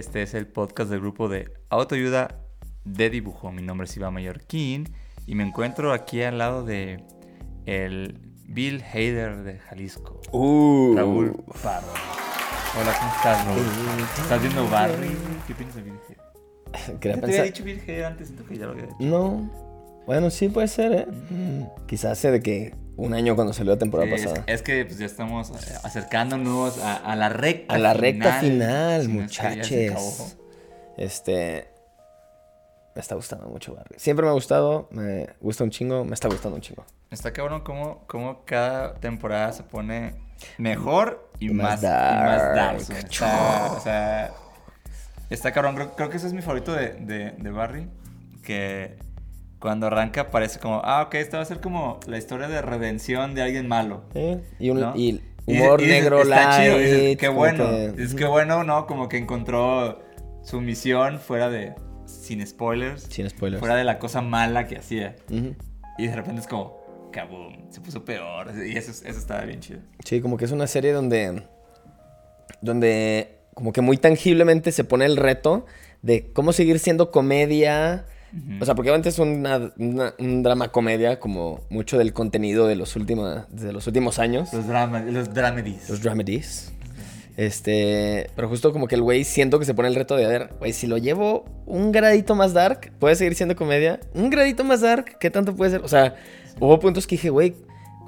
Este es el podcast del grupo de autoayuda de dibujo. Mi nombre es Iván Mallorquín y me encuentro aquí al lado de el Bill Hader de Jalisco, Uh, Raúl Pardo. Hola, ¿cómo estás, Raúl? ¿Estás viendo Barry? ¿Qué piensas de Bill Hader? Quería ¿Ya te había pensar. dicho Bill Hader antes? Siento que ya lo había dicho. No. Bueno, sí puede ser, ¿eh? Mm, Quizás hace de que un año cuando salió la temporada Sí, pasada. es que pues, ya estamos eh, acercándonos a, a la recta A la recta final, muchachos. Este. Me está gustando mucho Barry. Siempre me ha gustado, me gusta un chingo, me está gustando un chingo. Está cabrón cómo, cómo cada temporada se pone mejor y, Y más, más y más dark. dark. Está, o sea, está cabrón. Creo, creo que ese es mi favorito de, de, de Barry. Que cuando arranca parece como, ah, ok, esta va a ser como la historia de redención de alguien malo. ¿eh? Y, un, ¿no? y humor y negro, está chido, dices, light. qué como bueno. que- Es que bueno, ¿no? Como que encontró su misión fuera de, sin spoilers, Sin spoilers. fuera de la cosa mala que hacía. Y de repente es como, kaboom, se puso peor. Y eso, eso estaba bien chido. Sí, como que es una serie donde. Donde como que muy tangiblemente se pone el reto de cómo seguir siendo comedia. O sea, porque antes es una- una- un drama comedia, como mucho del contenido de los, últimos de los últimos años. Los dramas, los dramedies. Los dramedies. Este, pero justo como que el güey siento que se pone el reto de, a ver, güey, si lo llevo un gradito más dark, ¿puede seguir siendo comedia? Un gradito más dark, ¿qué tanto puede ser? O sea, hubo puntos que dije, güey,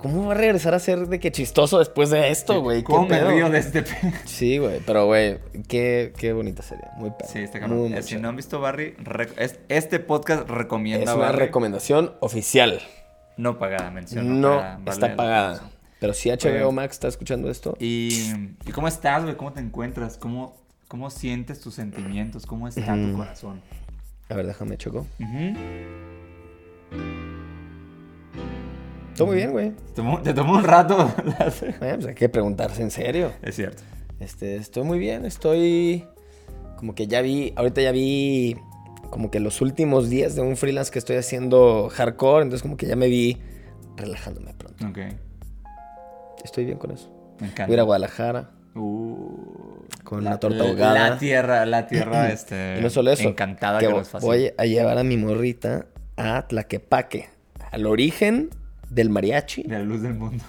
¿cómo va a regresar a ser de que chistoso después de esto, güey? ¿Qué ¿Cómo me río de este pe- Sí, güey, pero güey, qué, qué bonita serie, muy perra. Sí, está cabrón. muy Eh, Si no han visto Barry, este podcast recomienda Es una Barry. recomendación oficial. No pagada, mención. No pagada, vale está pagada. Pero si HBO Oye. Max está escuchando esto, ¿Y, ¿Y cómo estás, güey? ¿Cómo te encuentras? ¿Cómo, ¿Cómo sientes tus sentimientos? ¿Cómo está tu Ujú. corazón? a ver, déjame choco. Ujú. Todo muy bien, güey. Te tomó, un rato. Eh, pues hay que preguntarse en serio. es cierto. Este, estoy muy bien, estoy como que ya vi, ahorita ya vi como que los últimos días de un freelance que estoy haciendo hardcore, entonces como que ya me vi relajándome pronto. Ok. Estoy bien con eso. Me encanta. Voy a ir a Guadalajara Uh, con la- una torta ahogada. La tierra, la tierra, este. y no solo eso, Encantada que que, fascina. voy a llevar a mi morrita a Tlaquepaque, al origen del mariachi. De la luz del mundo.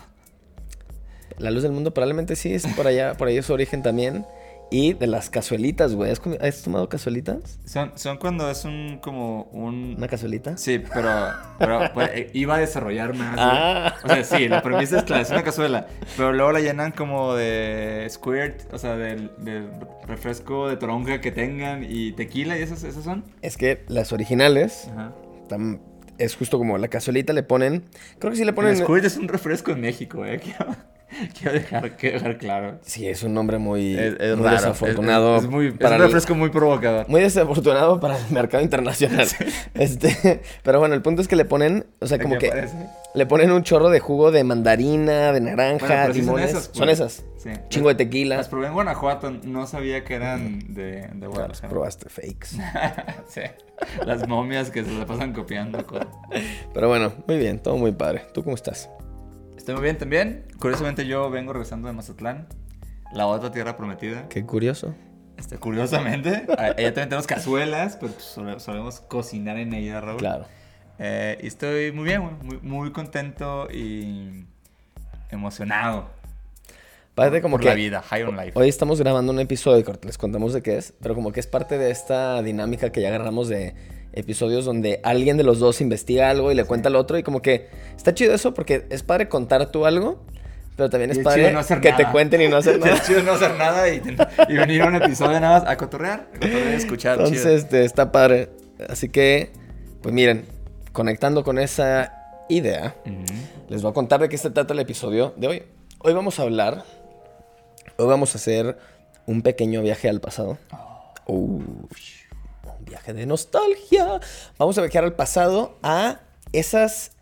La luz del mundo probablemente sí es por allá, por ahí es su origen también. Y de las cazuelitas, güey. ¿Has, tomado cazuelitas? Son, son cuando es un. como un. ¿Una cazuelita? Sí, pero, pero pues, eh, iba a desarrollar más. Ah. O sea, sí, la premisa es clara, es una cazuela. Pero luego la llenan como de squirt, o sea, del, del refresco de toronja que tengan y tequila y esas, esas son. Es que las originales, Ajá. tam- es justo como la cazuelita le ponen. Creo que sí le ponen. squirt es un refresco en México, eh. Quiero, dejar, quiero dejar claro. Sí, es un nombre muy, Es, es muy raro. desafortunado. Es, es muy, para un el- refresco muy provocador. muy desafortunado para el mercado internacional. Este, pero bueno, el punto es que le ponen, o sea, ¿De como que le ponen un chorro de jugo de mandarina, de naranja, Bueno, sí limones. son esas. Son pues. esas. Sí. Chingo de tequila. Las probé en Guanajuato, no sabía que eran de, de Guadalajara. probaste fakes. sí. Las momias que se la pasan copiando. Pero bueno, muy bien, todo muy padre. ¿Tú cómo estás? Estoy muy bien también. Curiosamente yo vengo regresando de Mazatlán, la otra tierra prometida. Qué curioso. Este, curiosamente, a- allá también tenemos cazuelas, pero pues, sole- solemos cocinar en ella, Raúl. Claro. Eh, y estoy muy bien, muy, muy contento y emocionado. Parece como por que la vida, high on life. hoy estamos grabando un episodio, que les contamos de qué es, pero como que es parte de esta dinámica que ya agarramos de episodios donde alguien de los dos investiga algo y le cuenta al otro y como que está chido eso porque es padre contar tú algo, pero también es es padre chido no que nada. te cuenten y no hacer nada. Es chido no hacer nada y, y venir a un episodio nada más a cotorrear, a cotorrear escuchar. chido. Entonces, este, está padre. Así que, pues miren, conectando con esa idea, les voy a contar de qué se trata el episodio de hoy. Hoy vamos a hablar, hoy vamos a hacer un pequeño viaje al pasado. Uh, un viaje de nostalgia. Vamos a viajar al pasado a esas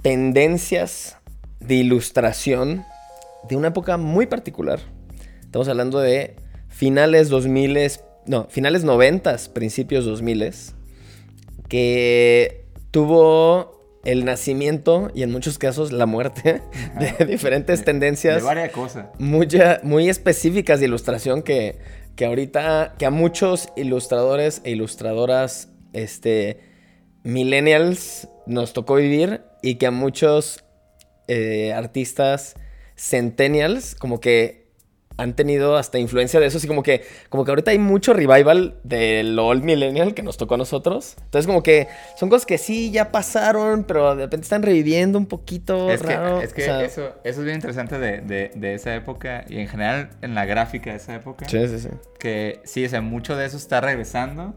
tendencias de ilustración de una época muy particular. Estamos hablando de finales 2000, no, finales 90, principios 2000, que tuvo el nacimiento y en muchos casos la muerte de diferentes tendencias. De varias cosas. Mucha, muy específicas de ilustración que, que ahorita, que a muchos ilustradores e ilustradoras, este, millennials nos tocó vivir y que a muchos eh, artistas centennials como que han tenido hasta influencia de eso, así como que, como que ahorita hay mucho revival del old millennial que nos tocó a nosotros. Entonces como que son cosas que sí ya pasaron, pero de repente están reviviendo un poquito Es raro. que, es que o sea, eso, eso es bien interesante de, de- de esa época y en general en la gráfica de esa época. Sí, sí, sí. Que sí, o sea, mucho de eso está regresando.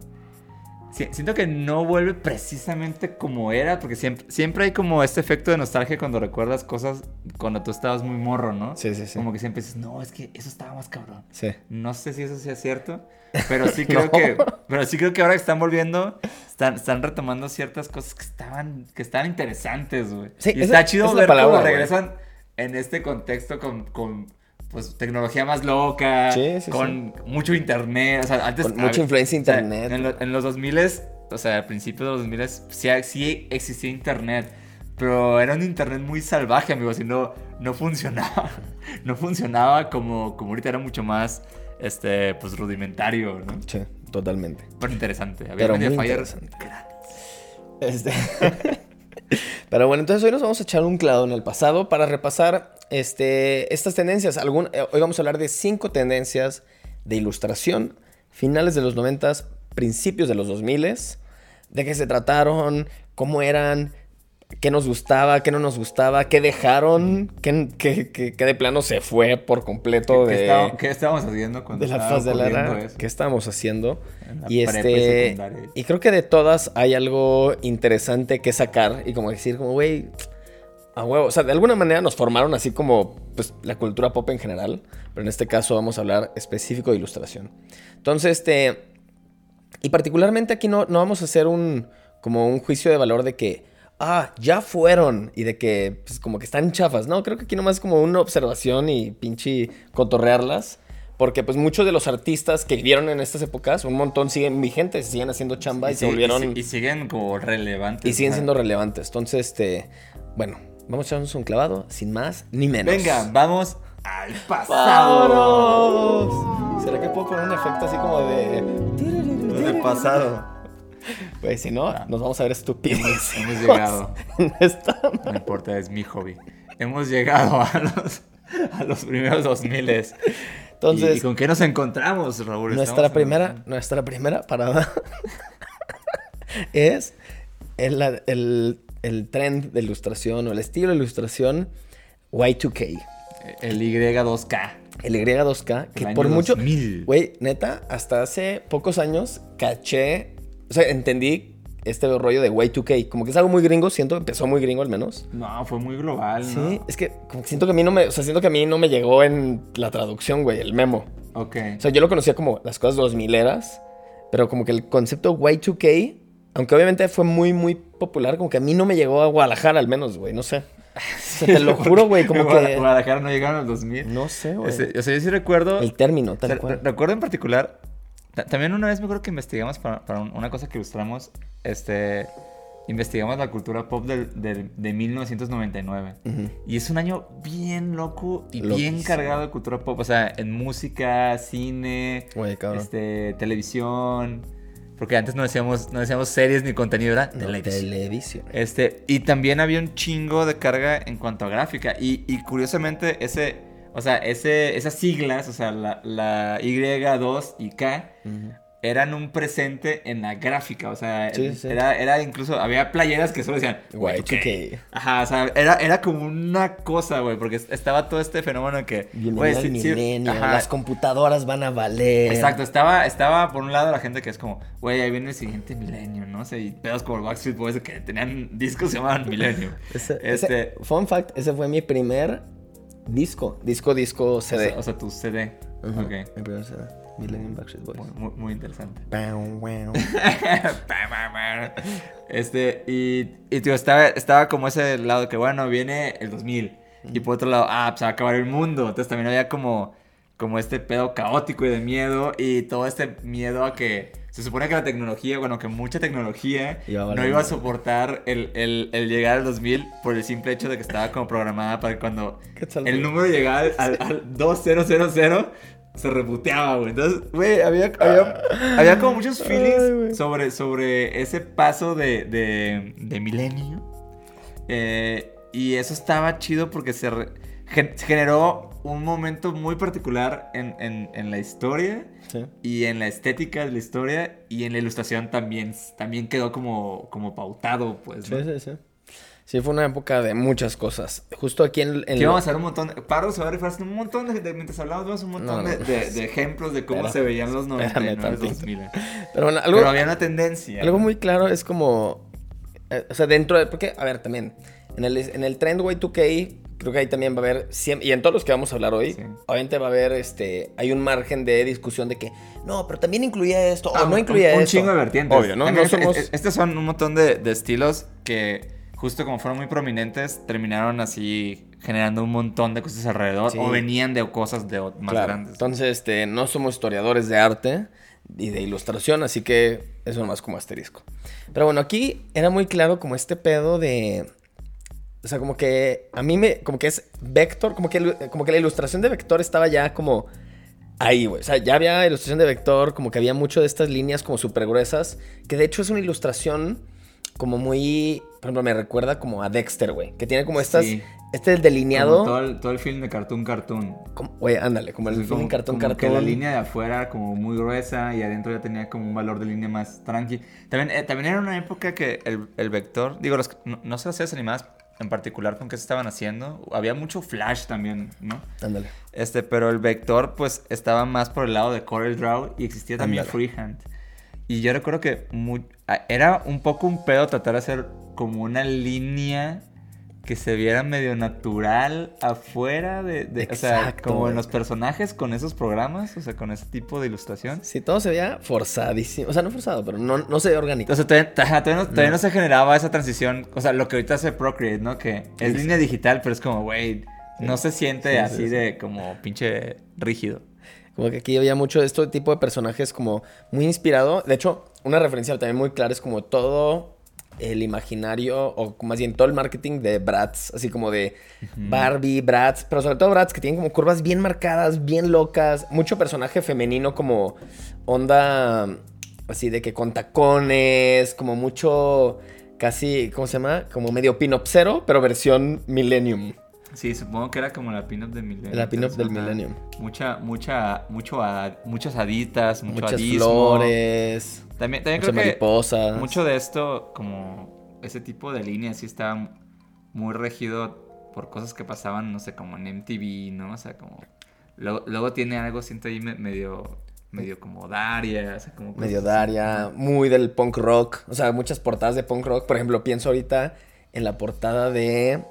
Si- siento que no vuelve precisamente como era, porque siempre, siempre hay como este efecto de nostalgia cuando recuerdas cosas cuando tú estabas muy morro, ¿no? Sí, sí, sí. Como que siempre dices, no, es que eso estaba más cabrón. Sí. No sé si eso sea cierto, pero sí creo No. que, pero sí creo que ahora que están volviendo, están, están retomando ciertas cosas que estaban, que estaban interesantes, güey. Sí, y esa- está chido ver palabra, cómo regresan en este contexto con, con pues, tecnología más loca, Sí, sí, con mucho internet, o sea, antes... Con mucha influencia o sea, internet. en, lo- en los 2000 o sea, al principio de los 2000 sí, sí existía internet. Pero era un internet muy salvaje, amigos, y no, no funcionaba. No funcionaba como, como ahorita era mucho más este, pues, rudimentario, ¿no? Sí, totalmente. Pero interesante. Había Pero muy interesante. Este... Pero bueno, entonces hoy nos vamos a echar un clavo en el pasado para repasar este, estas tendencias. Eh, hoy vamos a hablar de cinco tendencias de ilustración, finales de los 90, principios de los 2000, de qué se trataron, cómo eran, qué nos gustaba, qué no nos gustaba, qué dejaron, qué, qué- qué- qué de plano se fue por completo ¿Qué, de, qué estábamos haciendo cuando de la faz de la era que estábamos haciendo. Y este y creo que de todas hay algo interesante que sacar y como decir como güey, a huevo, o sea, de alguna manera nos formaron así como pues la cultura pop en general, pero en este caso vamos a hablar específico de ilustración. Entonces, este y particularmente aquí no, no vamos a hacer un como un juicio de valor de que ah, ya fueron y de que pues como que están chafas. No, creo que aquí nomás es como una observación y pinche cotorrearlas. Porque pues muchos de los artistas que vivieron en estas épocas, un montón siguen vigentes, siguen haciendo chamba y, se volvieron... y Y, si- y siguen como relevantes. siguen o sea. siendo relevantes. Entonces, este... Bueno, vamos a echarnos un clavado, sin más ni menos. Venga, vamos al pasado. ¡Vámonos! ¿Será que puedo poner un efecto así como de... De pasado. Pues si no, nos vamos a ver estúpidos. Hemos llegado. esta No importa, es mi hobby. Hemos llegado a los, a los primeros 2000 Entonces, ¿Y, y con qué nos encontramos, Raúl? nuestra Estamos en- primera, nuestra primera parada es el, el, el trend de ilustración o el estilo de ilustración Y2K. El Y2K. El Y2K, que por mucho... 2000. Güey, neta, hasta hace pocos años caché... O sea, entendí este rollo de Y2K. Como que es algo muy gringo, siento que empezó muy gringo al menos. No, fue muy global, Sí, ¿no? es que como que siento que a mí no me... O sea, siento que a mí no me llegó en la traducción, güey, el memo. Ok. O sea, yo lo conocía como las cosas 2000 eras, pero como que el concepto Y2K, aunque obviamente fue muy, muy popular, como que a mí no me llegó a Guadalajara al menos, güey, no sé. Te lo juro, güey, como que... Guadalajara no llegaron al 2000. No sé, güey. O sea, yo sí recuerdo... El término, o sea, tal cual. re- recuerdo en particular... ta- También una vez me acuerdo que investigamos para, para un- una cosa que ilustramos, este... Investigamos la cultura pop del- de 1999. Ujú. Y es un año bien loco y bien cargado de cultura pop. O sea, en música, cine, este, televisión. Porque antes no decíamos, no decíamos series ni contenido, era No, televisión. televisión. Este, y también había un chingo de carga en cuanto a gráfica. Y, y curiosamente, ese, o sea, ese, esas siglas, o sea, la, la Y2 y K, eran un presente en la gráfica. O sea, Sí, sí. Era, era incluso, había playeras que solo decían Y2K. Ajá, o sea, era, era como una cosa, güey, porque estaba todo este fenómeno en que, güey, sí- milenio, las computadoras van a valer. Exacto, estaba, estaba por un lado la gente que es como, güey, ahí viene el siguiente milenio, ¿no? sé, y pedos como el Backstreet Boys que tenían discos que se llamaban Milenio. Este, ese- fun fact, ese fue mi primer disco. Disco, disco o CD. sea, o sea, tu CD. Ujú, Ok. Mi primera CD. Millennium Backstreet Boys. Muy, muy- muy interesante. Este, y, y tío, estaba, estaba como ese lado que, bueno, viene el 2000. Y por otro lado, ah, pues se va a acabar el mundo. Entonces también había como, como este pedo caótico y de miedo. Y todo este miedo a que se supone que la tecnología, bueno, que mucha tecnología Iba no iba a soportar el, el, el llegar al 2000 por el simple hecho de que estaba como programada para que cuando ¿Qué tal, el número llegaba al, al, al 2000 se reboteaba, güey. Entonces, güey, había, había, había como muchos feelings sobre, sobre ese paso de, de, de milenio. Eh, y eso estaba chido porque se, re- gen- generó un momento muy particular en, en, en la historia Sí. y en la estética de la historia y en la ilustración también, también quedó como, como pautado, pues. Sí, ¿no? sí, sí. Sí, fue una época de muchas cosas. Justo aquí en, en Que lo- íbamos a hacer un montón. de- Pablo se va a rifar haciendo un montón de, de- Mientras hablábamos, un montón No, no, de, de- ejemplos de cómo Espera, se veían los 99 espérame 2000. Pero bueno, algo, Pero había una tendencia. algo muy claro es como... eh, o sea, dentro de... Porque, a ver, también, en el, en el Trend Y2K, creo que ahí también va a haber... y en todos los que vamos a hablar hoy, Sí. obviamente va a haber, este... Hay un margen de discusión de que, no, pero también incluía esto, Ah, o no un- incluía un, esto. chingo de vertientes. Obvio, ¿no? También No es- somos... es- estos son un montón de, de estilos que, justo como fueron muy prominentes, terminaron así generando un montón de cosas alrededor Sí. o venían de cosas de más Claro, grandes. Entonces, este, no somos historiadores de arte y de ilustración, así que eso nomás como asterisco. Pero bueno, aquí era muy claro como este pedo de... O sea, como que a mí me... Como que es Vector, como que, como que la ilustración de Vector estaba ya como ahí, güey. O sea, ya había ilustración de Vector, como que había mucho de estas líneas como súper gruesas, que de hecho es una ilustración como muy... Por ejemplo, me recuerda como a Dexter, güey. Que tiene como estas... Sí. Este delineado... Como todo el, todo el film de cartoon cartoon. Güey, ándale, como el film como- cartón como cartón. Que la línea de afuera como muy gruesa y adentro ya tenía como un valor de línea más tranqui. También, eh, también era una época que el, el vector, digo, los, no, no sé las series animadas en particular con qué se estaban haciendo. Había mucho flash también, ¿no? Ándale. Este, pero el vector pues estaba más por el lado de Corel Draw y existía también Ándale. freehand. Y yo recuerdo que mu- a- era un poco un pedo tratar de hacer como una línea que se viera medio natural afuera de, de- o sea, Exacto, como en los personajes con esos programas, o sea, con ese tipo de ilustración. Sí, todo se veía forzadísimo. O sea, no forzado, pero no, no se veía orgánico. Entonces todavía, ajá, todavía no, todavía no se generaba esa transición, o sea, lo que ahorita hace Procreate, ¿no? Que es Sí. línea digital, pero es como, güey, no se siente Sí, sí, así sí. de como pinche rígido. Como que aquí había mucho de este tipo de personajes como muy inspirado. De hecho, una referencia también muy clara es como todo el imaginario, o más bien todo el marketing de Bratz, así como de Barbie, Bratz, pero sobre todo Bratz que tienen como curvas bien marcadas, bien locas, mucho personaje femenino como onda así de que con tacones, como mucho casi, ¿cómo se llama? Como medio pin-up cero, pero versión millennium. Sí, supongo que era como la pin-up del Millennium. La pin-up del. Millennium. Mucha, mucha, mucho a- muchas haditas, mucho Muchas flores, También, también creo que mariposas. mucho de esto, como ese tipo de líneas, sí estaba muy regido por cosas que pasaban, no sé, como en MTV, ¿no? O sea, como... Luego, luego tiene algo, siento ahí me- medio, medio como Daria, o sea, como... medio. Daria, muy del punk rock. O sea, muchas portadas de punk rock. Por ejemplo, pienso ahorita en la portada de.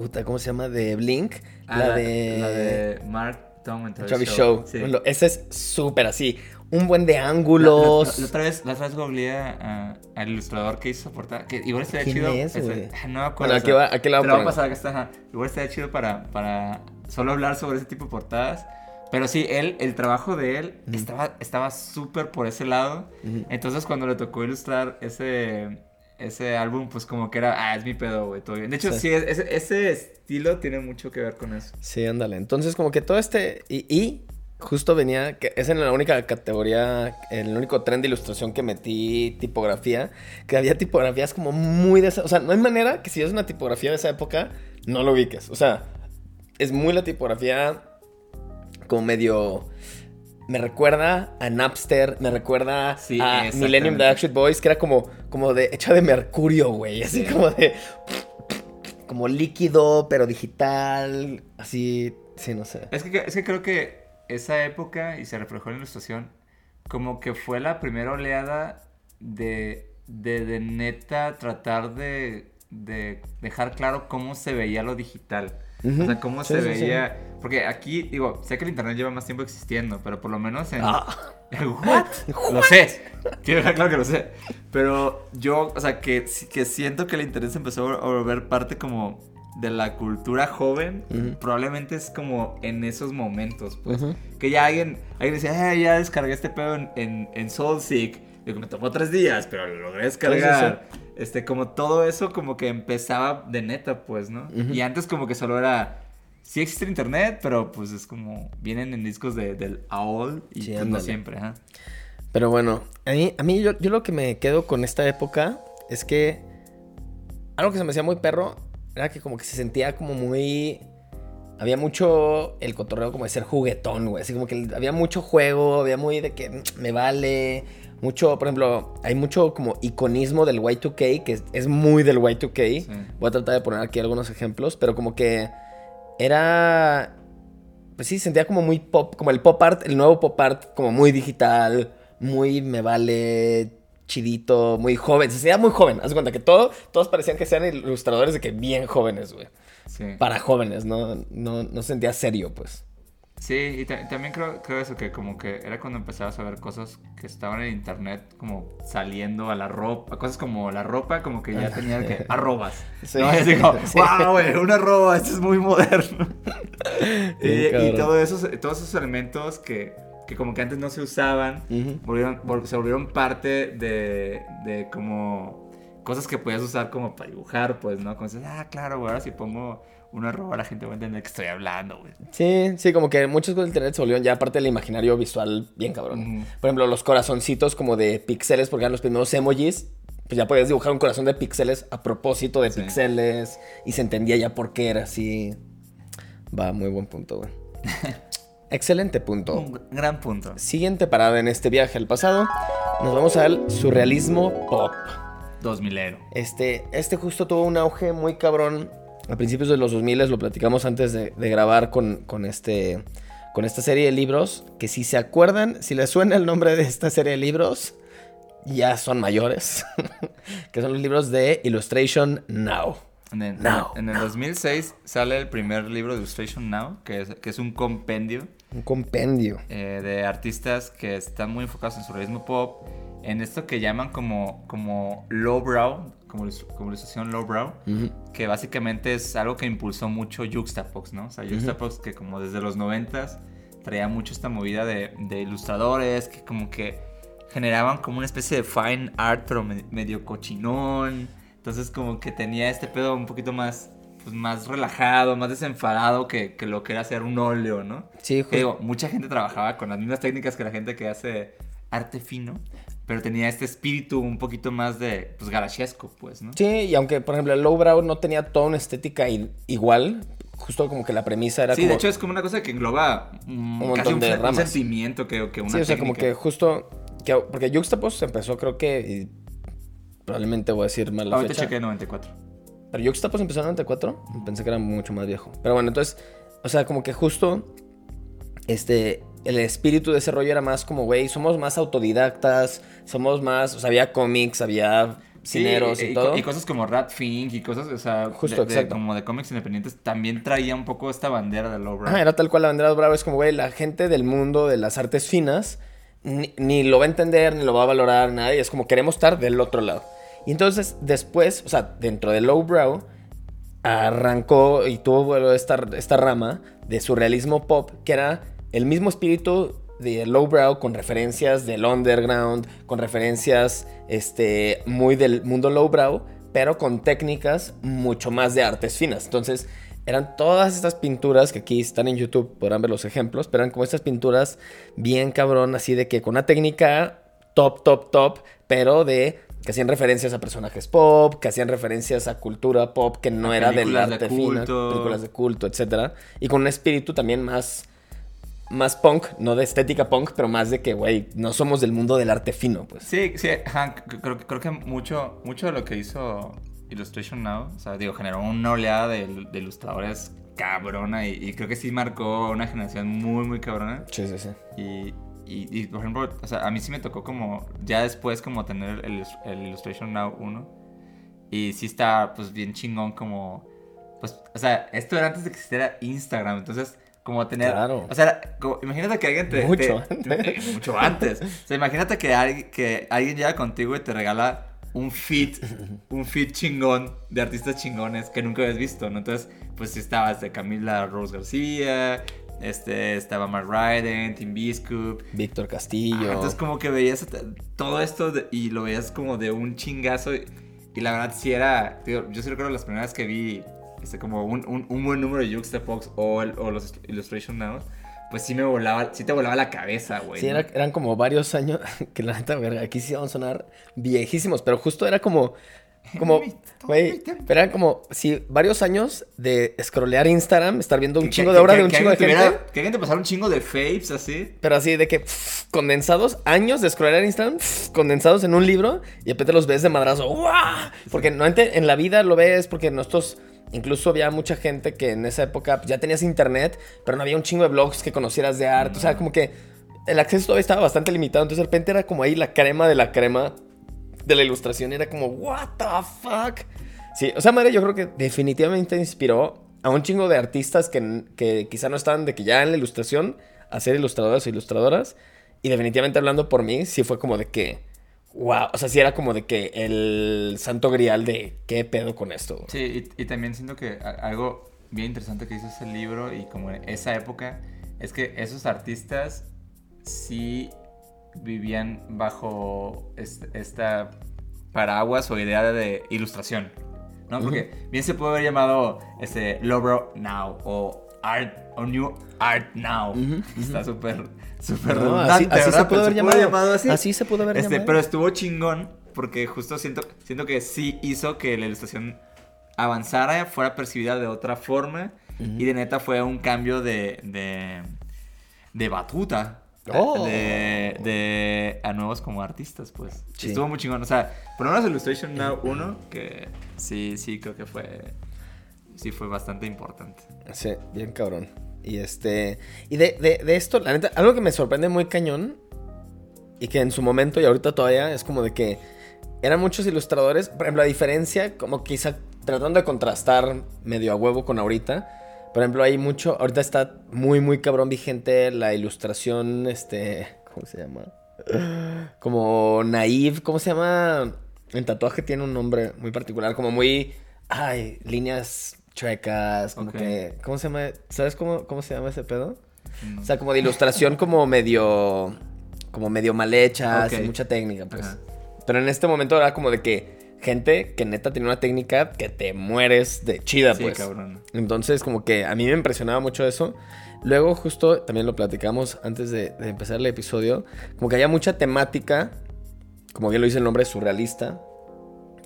Puta, ¿cómo se llama? De Blink. Ah, la, de. La de Mark Tom and Travis Show. Sí. Bueno, ese es súper así. Un buen de la- ángulos. la- la otra vez, la otra vez googleé a- al ilustrador que hizo portada. Que igual estaría ¿Quién chido. es, ese- no me acuerdo. Bueno, aquí va- aquí la voy a poner. pasar, que está. ajá. Igual estaría chido para, para solo hablar sobre ese tipo de portadas. Pero sí, él, el trabajo de él estaba estaba súper por ese lado. Entonces, cuando le tocó ilustrar ese, ese álbum, pues como que era, ah, es mi pedo, güey, todo bien. De hecho, Sí. sí, ese, ese estilo tiene mucho que ver con eso. Sí, ándale. Entonces, como que todo este. Y, y justo venía. que Es en la única categoría. El único tren de ilustración que metí tipografía. Que había tipografías como muy de esa. O sea, no hay manera que si es una tipografía de esa época, no lo ubiques. O sea, es muy la tipografía. Como medio. Me recuerda a Napster, me recuerda Sí, a. Millennium de Action Boys, que era como, como de hecha de mercurio, güey. Así como de. Como líquido, pero digital. Así. Sí, no sé. Es que, es que creo que esa época, y se reflejó en la ilustración, como que fue la primera oleada de, de, de neta tratar de, de dejar claro cómo se veía lo digital. O sea, cómo Sí, se sí. veía... Porque aquí, digo, sé que el internet lleva más tiempo existiendo, pero por lo menos en. Ah. ¿What? Lo sé. Quiero dejar claro que lo sé. Pero yo, o sea, que, que siento que el internet se empezó a volver parte como de la cultura joven, Ujú. probablemente es como en esos momentos, pues. Ujú. Que ya alguien, alguien decía, "Eh, ya descargué este pedo en, en, en SoulSeek. Digo, me tomó tres días, pero lo logré descargar. Este, como todo eso como que empezaba de neta, pues, ¿no? Ujú. Y antes como que solo era... Sí existe el internet, pero pues es como... Vienen en discos de, del AOL y Sí, pues, no siempre. Pero bueno, a mí, a mí yo, yo lo que me quedo con esta época es que algo que se me hacía muy perro era que como que se sentía como muy... Había mucho el cotorreo como de ser juguetón, güey. Así como que había mucho juego, había muy de que mm, me vale. Mucho, por ejemplo, hay mucho como iconismo del Y2K, que es, es muy del Y2K. Sí. Voy a tratar de poner aquí algunos ejemplos, pero como que era... Pues sí, sentía como muy pop, como el pop art, el nuevo pop art, como muy digital, muy me vale, chidito, muy joven. Se sentía muy joven, haz cuenta que todo, todos parecían que sean ilustradores de que bien jóvenes, güey. Sí. Para jóvenes, no, no, no sentía serio, pues. Sí, y ta- también creo, creo eso, que como que era cuando empezabas a ver cosas que estaban en internet como saliendo a la ropa, cosas como la ropa, como que ya tenía que arrobas. Sí. ¿no? Y como, Sí. wow, güey, una arroba, esto es muy moderno. y, Sí, y todo esos, todos esos elementos que, que como que antes no se usaban, volvieron, se volvieron parte de, de como cosas que podías usar como para dibujar, pues, ¿no? Como dices, ah, claro, güey, ahora si pongo una arroba la gente va a entender que estoy hablando, güey. Sí, sí, como que muchas cosas de internet se volvieron ya parte del imaginario visual bien cabrón. Por ejemplo, los corazoncitos como de píxeles, porque eran los primeros emojis. Pues ya podías dibujar un corazón de píxeles a propósito de Sí. píxeles. Y se entendía ya por qué era así. Va, muy buen punto, güey. Excelente punto. Un gran punto. Siguiente parada en este viaje al pasado. Nos vamos al surrealismo pop. 2000 ero. Este, este justo tuvo un auge muy cabrón a principios de los 2000, lo platicamos antes de, de grabar con, con, este, con esta serie de libros, que si se acuerdan, si les suena el nombre de esta serie de libros, ya son mayores, que son los libros de Illustration Now. En el, Now, en el 2006 sale el primer libro de Illustration Now, que es, que es un compendio Un compendio. eh, de artistas que están muy enfocados en su realismo pop, en esto que llaman como, como lowbrow, como, como ilustración lowbrow, que básicamente es algo que impulsó mucho Juxtapox, ¿no? O sea, Juxtapox que como desde los 90 traía mucho esta movida de, de ilustradores que como que generaban como una especie de fine art, pero me- medio cochinón. Entonces como que tenía este pedo un poquito más, pues, más relajado, más desenfadado que, que lo que era hacer un óleo, ¿no? Sí, Que digo, mucha gente trabajaba con las mismas técnicas que la gente que hace arte fino, pero tenía este espíritu un poquito más de, pues, garachesco, pues, ¿no? Sí, y aunque, por ejemplo, el Lowbrow no tenía toda una estética igual, justo como que la premisa era Sí, como... de hecho es como una cosa que engloba mm, Un casi montón un, de sen- un ramas. sentimiento que, que una Sí, o sea, como que justo. que- porque Juxtapoz empezó, creo que. y probablemente voy a decir mal la Ahorita fecha. chequé 94. Pero Juxtapoz empezó en 94. Pensé que era mucho más viejo. Pero bueno, entonces. O sea, como que justo. Este. El espíritu de ese rollo era más como, güey, somos más autodidactas. Somos más. O sea, había cómics, había cineros Sí, y, todo. Y cosas como Rat Fink y cosas, o sea, Justo, de- de- exacto. como de cómics independientes, también traía un poco esta bandera de lowbrow. Ajá, era tal cual la bandera brava. Es como, güey, la gente del mundo de las artes finas ni, ni lo va a entender, ni lo va a valorar nadie. Es como queremos estar del otro lado. Y entonces, después, o sea, dentro del lowbrow, arrancó y tuvo esta, esta rama de surrealismo pop, que era el mismo espíritu de lowbrow con referencias del underground, con referencias este, muy del mundo lowbrow, pero con técnicas mucho más de artes finas. Entonces, eran todas estas pinturas que aquí están en YouTube, podrán ver los ejemplos, pero eran como estas pinturas bien cabrón, así de que con una técnica top, top, top, pero de que hacían referencias a personajes pop, que hacían referencias a cultura pop que no A era del de arte culto. películas de culto, etcétera, y con un espíritu también más más punk, no de estética punk, pero más de que, güey, no somos del mundo del arte fino, pues. Sí, sí, c- creo, que- creo que mucho, mucho de lo que hizo Illustration Now, o sea, digo, generó una oleada de, de ilustradores cabrona y, y creo que sí marcó una generación muy, muy cabrona. Sí, sí, sí. Y, y, y, por ejemplo, o sea, a mí sí me tocó como, ya después como tener el, el Illustration Now 1. Y sí está, pues, bien chingón como, pues, o sea, esto era antes de que existiera Instagram, entonces, como tener... Claro. O sea, como- imagínate que alguien te... Mucho te- antes. te- mucho antes. O sea, imagínate que, alguien- que alguien llega contigo y te regala un feed, un feed chingón de artistas chingones que nunca habías visto, ¿no? Entonces, pues estabas de Camila Rose García, este, estaba Mark Ryden, Tim Biscuit, Víctor Castillo. Ajá, entonces como que veías todo esto de- y lo veías como de un chingazo y, y la verdad sí era, yo sí recuerdo las primeras que vi este, como un, un, un buen número de Juxtapox o, el- o los Illustration Now, pues sí me volaba, sí te volaba la cabeza, güey. Sí, ¿no? era- eran como varios años, que la neta, verga, aquí sí van a sonar viejísimos, pero justo era como, como, güey, pero eran como, sí, varios años de scrollear Instagram, estar viendo un Que- chingo que- de obra que- de un que chingo de gente, Que alguien te pasara un chingo de faves así. pero así de que, pff, condensados, años de scrollear Instagram, pff, condensados en un libro, y de repente los ves de madrazo, ¡guau! Porque no ente- en la vida lo ves, porque nosotros... Incluso había mucha gente que en esa época ya tenías internet, pero no había un chingo de blogs que conocieras de arte. O sea, como que el acceso todavía estaba bastante limitado. Entonces de repente era como ahí la crema de la crema de la ilustración. Era como, what the fuck. Sí, o sea, madre, yo creo que definitivamente inspiró a un chingo de artistas que, que quizá no estaban de que ya en la ilustración a ser ilustradores o ilustradoras. Y definitivamente hablando por mí, sí fue como de que, wow. O sea, sí era como de que el santo grial de qué pedo con esto. Sí, y, y también siento que algo bien interesante que hizo ese libro y como en esa época es que esos artistas sí vivían bajo est- esta paraguas o idea de ilustración, ¿no? Porque bien se puede haber llamado este Lobro Now o Art o New Art Now. Está súper súper No, redundante, así, así se pudo haber llamado. así. se pudo haber Este, llamado. pero estuvo chingón porque justo siento, siento que sí hizo que la ilustración avanzara, fuera percibida de otra forma y de neta fue un cambio de, de, de batuta. Oh. De, de a nuevos como artistas, pues. Sí. Estuvo muy chingón. O sea, por lo menos Illustration Now 1, que sí, sí, creo que fue. Sí, fue bastante importante. Sí, bien cabrón. Y este. Y de, de- esto, la neta, algo que me sorprende muy cañón. Y que en su momento y ahorita todavía es como de que eran muchos ilustradores. Por ejemplo, la diferencia, como quizá tratando de contrastar medio a huevo con ahorita. Por ejemplo, hay mucho. Ahorita está muy, muy cabrón vigente la ilustración. Este. ¿Cómo se llama? Como naive. ¿Cómo se llama? El tatuaje tiene un nombre muy particular. Como muy. Ay, líneas chuecas. Como que. ¿Cómo se llama? ¿Sabes cómo, cómo se llama ese pedo? No. O sea, como de ilustración como medio... Como medio mal hecha, Ok. sin mucha técnica, pues. Ajá. Pero en este momento era como de que gente que neta tenía una técnica que te mueres de chida, sí, pues. cabrón. Entonces, como que a mí me impresionaba mucho eso. Luego, justo, también lo platicamos antes de, de empezar el episodio, como que había mucha temática, como bien lo dice el nombre, surrealista,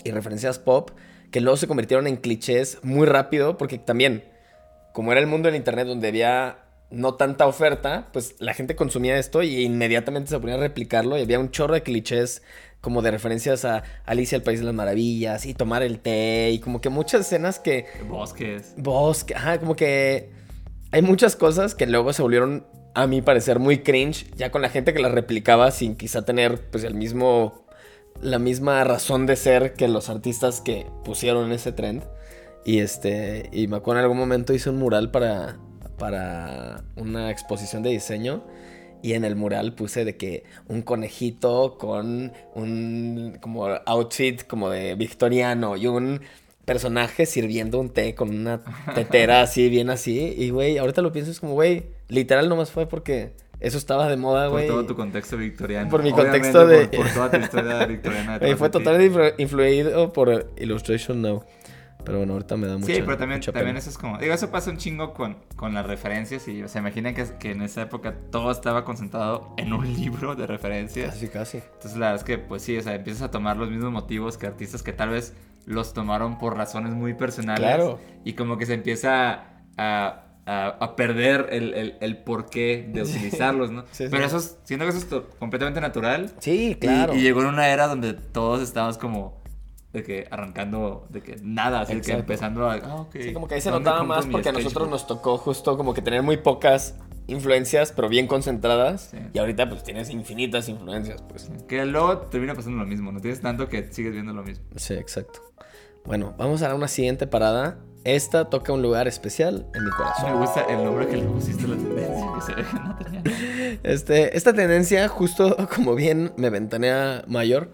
y referencias pop, que luego se convirtieron en clichés muy rápido, porque también, como era el mundo del internet donde había no tanta oferta, pues la gente consumía esto y inmediatamente se ponía a replicarlo y había un chorro de clichés como de referencias a Alicia el País de las Maravillas y tomar el té y como que muchas escenas que Bosques. bosque, ajá, como que hay muchas cosas que luego se volvieron a mi parecer muy cringe, ya con la gente que las replicaba sin quizá tener pues el mismo la misma razón de ser que los artistas que pusieron ese trend. Y este y me acuerdo en algún momento hice un mural para para una exposición de diseño y en el mural puse de que un conejito con un como outfit como de victoriano y un personaje sirviendo un té con una tetera así, bien así. Y, güey, ahorita lo pienso, es como, güey, literal nomás fue porque eso estaba de moda, Por güey. todo tu contexto victoriano. Por mi Obviamente, contexto de- Por, por toda tu historia victoriana. Fue totalmente influ- influido por Illustration Now. Pero bueno, ahorita me da mucha Sí, pero también, también eso es como. Digo, eso pasa un chingo con, con las referencias. Y, o sea, imaginen que, que en esa época todo estaba concentrado en un libro de referencias. Casi, casi. Entonces, la verdad es que, pues sí, o sea, empiezas a tomar los mismos motivos que artistas que tal vez los tomaron por razones muy personales. Claro. Y como que se empieza a, a, a perder el, el, el porqué de utilizarlos, ¿no? Sí, sí. Pero eso es, siento que eso es completamente natural. Sí, claro. Y, llegó en una era donde todos estábamos como de que arrancando, de que nada, así que empezando a... ah, Sí, como que ahí se ¿dónde notaba más porque a nosotros nos tocó justo como que tener muy pocas influencias, pero bien concentradas. Sí. Y ahorita pues tienes infinitas influencias, pues. Que luego termina pasando lo mismo, no tienes tanto que sigues viendo lo mismo. Sí, exacto. Bueno, vamos a dar una siguiente parada esta toca un lugar especial en mi Me corazón. gusta el nombre que le pusiste a la tendencia, que se ve que no tenía. Este, esta tendencia, justo como bien me ventanea mayor,